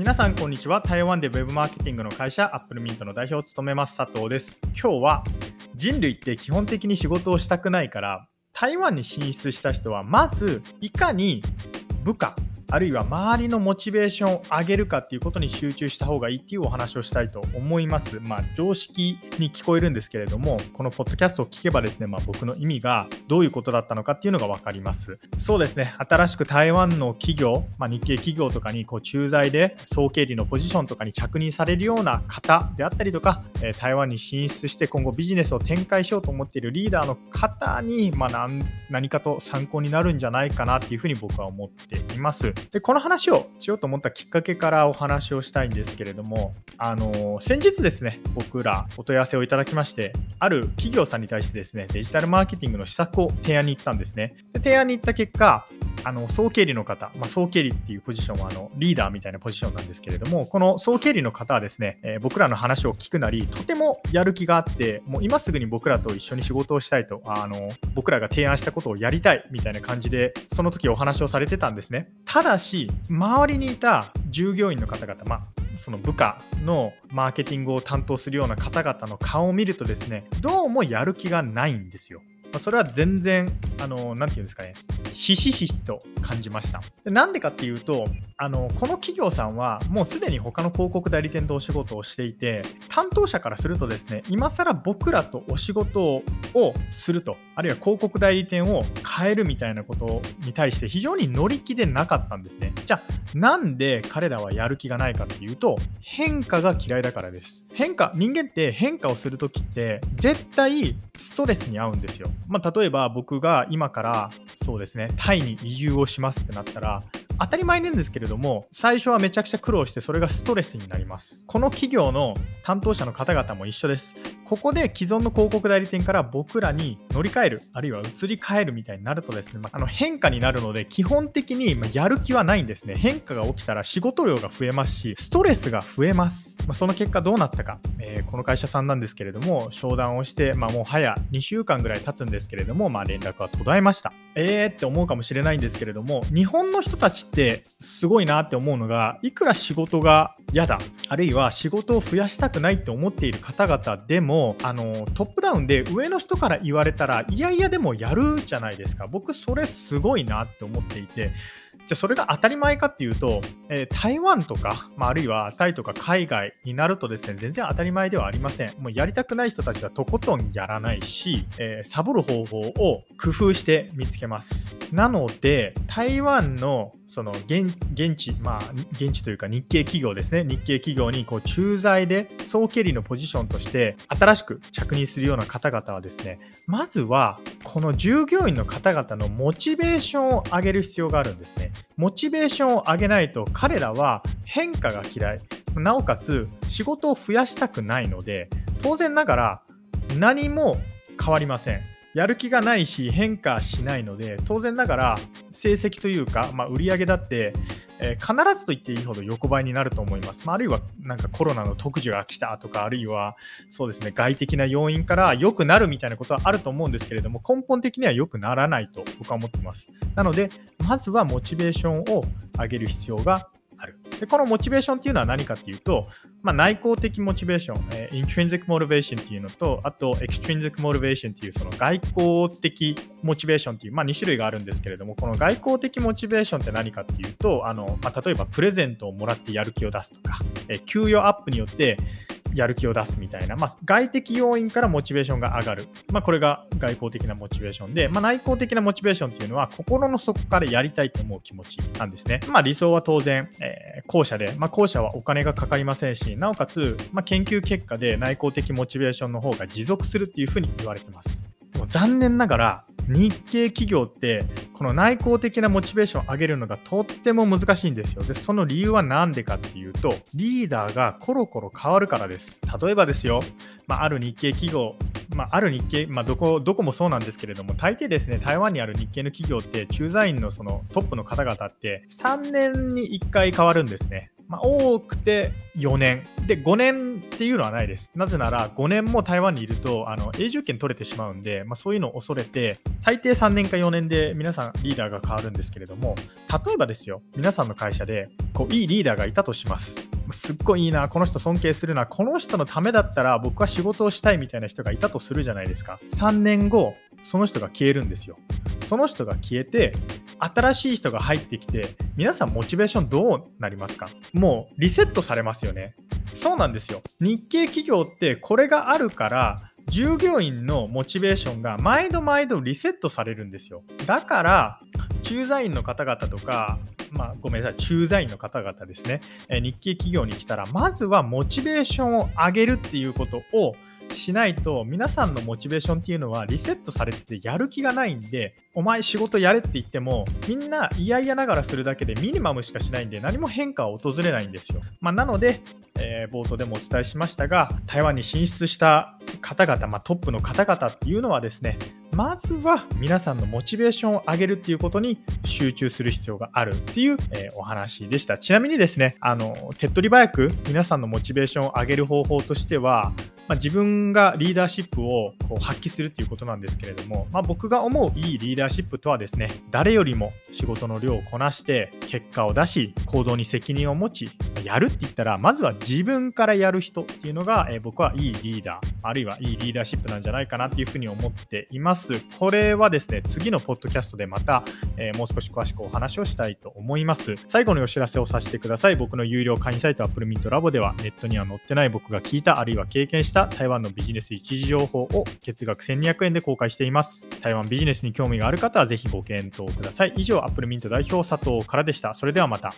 皆さんこんにちは。台湾で Web マーケティングの会社アップルミントの代表を務めます佐藤です。今日は人類って基本的に仕事をしたくないから台湾に進出した人はまずいかに部下あるいは周りのモチベーションを上げるかっていうことに集中した方がいいっていうお話をしたいと思います。まあ、常識に聞こえるんですけれども、このポッドキャストを聞けばですね、まあ、僕の意味がどういうことだったのかっていうのが分かります。そうですね、新しく台湾の企業、まあ、日系企業とかにこう駐在で総経理のポジションとかに着任されるような方であったりとか、え台湾に進出して今後ビジネスを展開しようと思っているリーダーの方に、まあ、何かと参考になるんじゃないかなっていうふうに僕は思っています。でこの話をしようと思ったきっかけからお話をしたいんですけれども、あの先日ですね、僕らお問い合わせをいただきまして、ある企業さんに対してですね、デジタルマーケティングの施策を提案に行ったんですね。で提案に行った結果、あの総経理の方、まあ、総経理っていうポジションはあのリーダーみたいなポジションなんですけれども、この総経理の方はですね、えー、僕らの話を聞くなり、とてもやる気があって、もう今すぐに僕らと一緒に仕事をしたいと、あの僕らが提案したことをやりたいみたいな感じで、その時お話をされてたんですね。ただし、周りにいた従業員の方々、まあその部下のマーケティングを担当するような方々の顔を見るとですね、どうもやる気がないんですよ。まそれは全然、あの、なんていうんですかね、ひしひしと感じました。なんでかっていうと、あの、この企業さんはもうすでに他の広告代理店とお仕事をしていて、担当者からするとですね、今更僕らとお仕事をすると、あるいは広告代理店を変えるみたいなことに対して非常に乗り気でなかったんですね。じゃあ、なんで彼らはやる気がないかっていうと、変化が嫌いだからです。変化、人間って変化をするときって絶対ストレスに合うんですよ。まあ、例えば僕が今からそうですね、タイに移住をしますってなったら、当たり前なんですけれども、最初はめちゃくちゃ苦労して、それがストレスになります。この企業の担当者の方々も一緒です。ここで既存の広告代理店から僕らに乗り換える、あるいは移り変えるみたいになるとですね、まあ、の変化になるので、基本的にやる気はないんですね。変化が起きたら仕事量が増えますし、ストレスが増えます。まあ、その結果どうなったか、えー、この会社さんなんですけれども、商談をして、まあ、もう早2週間ぐらい経つんですけれども、まあ、連絡は途絶えました。えーって思うかもしれないんですけれども、日本の人たちってすごいなって思うのが、いくら仕事が嫌だ、あるいは仕事を増やしたくないって思っている方々でも、あのトップダウンで上の人から言われたら、いやいやでもやるじゃないですか。僕、それすごいなって思っていて、じゃそれが当たり前かっていうと、えー、台湾とか、まあ、あるいはタイとか海外になるとですね、全然当たり前ではありません。もうやりたくない人たちはとことんやらないし、えー、サボる方法を工夫して見つけます。なので、台湾のその現地、まあ、現地というか日系企業ですね、日系企業にこう駐在で総経理のポジションとして新しく着任するような方々はですね、まずはこの従業員の方々のモチベーションを上げる必要があるんですね。モチベーションを上げないと彼らは変化が嫌い。なおかつ仕事を増やしたくないので、当然ながら何も変わりません。やる気がないし変化しないので当然ながら成績というか、まあ、売上だって、えー、必ずと言っていいほど横ばいになると思います、まあ、あるいはなんかコロナの特需が来たとかあるいはそうですね外的な要因から良くなるみたいなことはあると思うんですけれども根本的には良くならないと僕は思ってますなのでまずはモチベーションを上げる必要が。でこのモチベーションっていうのは何かっていうと、まあ、内向的モチベーション、えー、intrinsic motivation っていうのと、あと extrinsic motivation っていうその外交的モチベーションっていう、まあ、2種類があるんですけれども、この外交的モチベーションって何かっていうと、あのまあ、例えばプレゼントをもらってやる気を出すとか、えー、給与アップによってやる気を出すみたいな、まあ、外的要因からモチベーションが上がる。まあ、これが外交的なモチベーションで、まあ、内向的なモチベーションっていうのは、心の底からやりたいと思う気持ちなんですね。まあ、理想は当然、えー、後者で、まあ、後者はお金がかかりませんし、なおかつ、まあ、研究結果で内向的モチベーションの方が持続するっていうふうに言われてます。でも残念ながら、日系企業ってこの内向的なモチベーションを上げるのがとっても難しいんですよ。で、その理由は何でかっていうと、リーダーがコロコロ変わるからです。例えばですよ、まあ、ある日系企業、まあ、ある日系、まあ、どこどこもそうなんですけれども、大抵ですね、台湾にある日系の企業って、駐在員のそのトップの方々って3年に1回変わるんですね。まあ、多くて4年。で、5年っていうのはないです。なぜなら、5年も台湾にいると、あの永住権取れてしまうんで、まあ、そういうのを恐れて、最低3年か4年で皆さんリーダーが変わるんですけれども、例えばですよ、皆さんの会社でこういいリーダーがいたとします。すっごいいいな、この人尊敬するな、この人のためだったら僕は仕事をしたいみたいな人がいたとするじゃないですか。3年後、その人が消えるんですよ。その人が消えて、新しい人が入ってきて、皆さんモチベーションどうなりますか？もうリセットされますよね。そうなんですよ。日系企業ってこれがあるから、従業員のモチベーションが毎度毎度リセットされるんですよ。だから、駐在員の方々とか、まあ、ごめんなさい、駐在員の方々ですね、え日系企業に来たら、まずはモチベーションを上げるっていうことをしないと、皆さんのモチベーションっていうのはリセットされててやる気がないんで、お前仕事やれって言っても、みんな嫌々ながらするだけでミニマムしかしないんで、何も変化は訪れないんですよ。まあ、なので、えー、冒頭でもお伝えしましたが、台湾に進出した方々、まあ、トップの方々っていうのはですね、まずは皆さんのモチベーションを上げるっていうことに集中する必要があるっていう、えー、お話でした。ちなみにですね、あの手っ取り早く皆さんのモチベーションを上げる方法としては、まあ、自分がリーダーシップをこう発揮するっていうことなんですけれども、まあ、僕が思ういいリーダーシップとはですね、誰よりも仕事の量をこなして、結果を出し、行動に責任を持ち、やるって言ったら、まずは自分からやる人っていうのが、えー、僕はいいリーダー、あるいはいいリーダーシップなんじゃないかなっていうふうに思っています。これはですね、次のポッドキャストでまた、えー、もう少し詳しくお話をしたいと思います。最後にお知らせをさせてください。僕の有料会員サイト Apple Mint Lab では、ネットには載ってない僕が聞いた、あるいは経験した台湾のビジネス一時情報を月額1200円で公開しています。台湾ビジネスに興味がある方はぜひご検討ください。以上、Apple Mint 代表佐藤からでした。それではまた。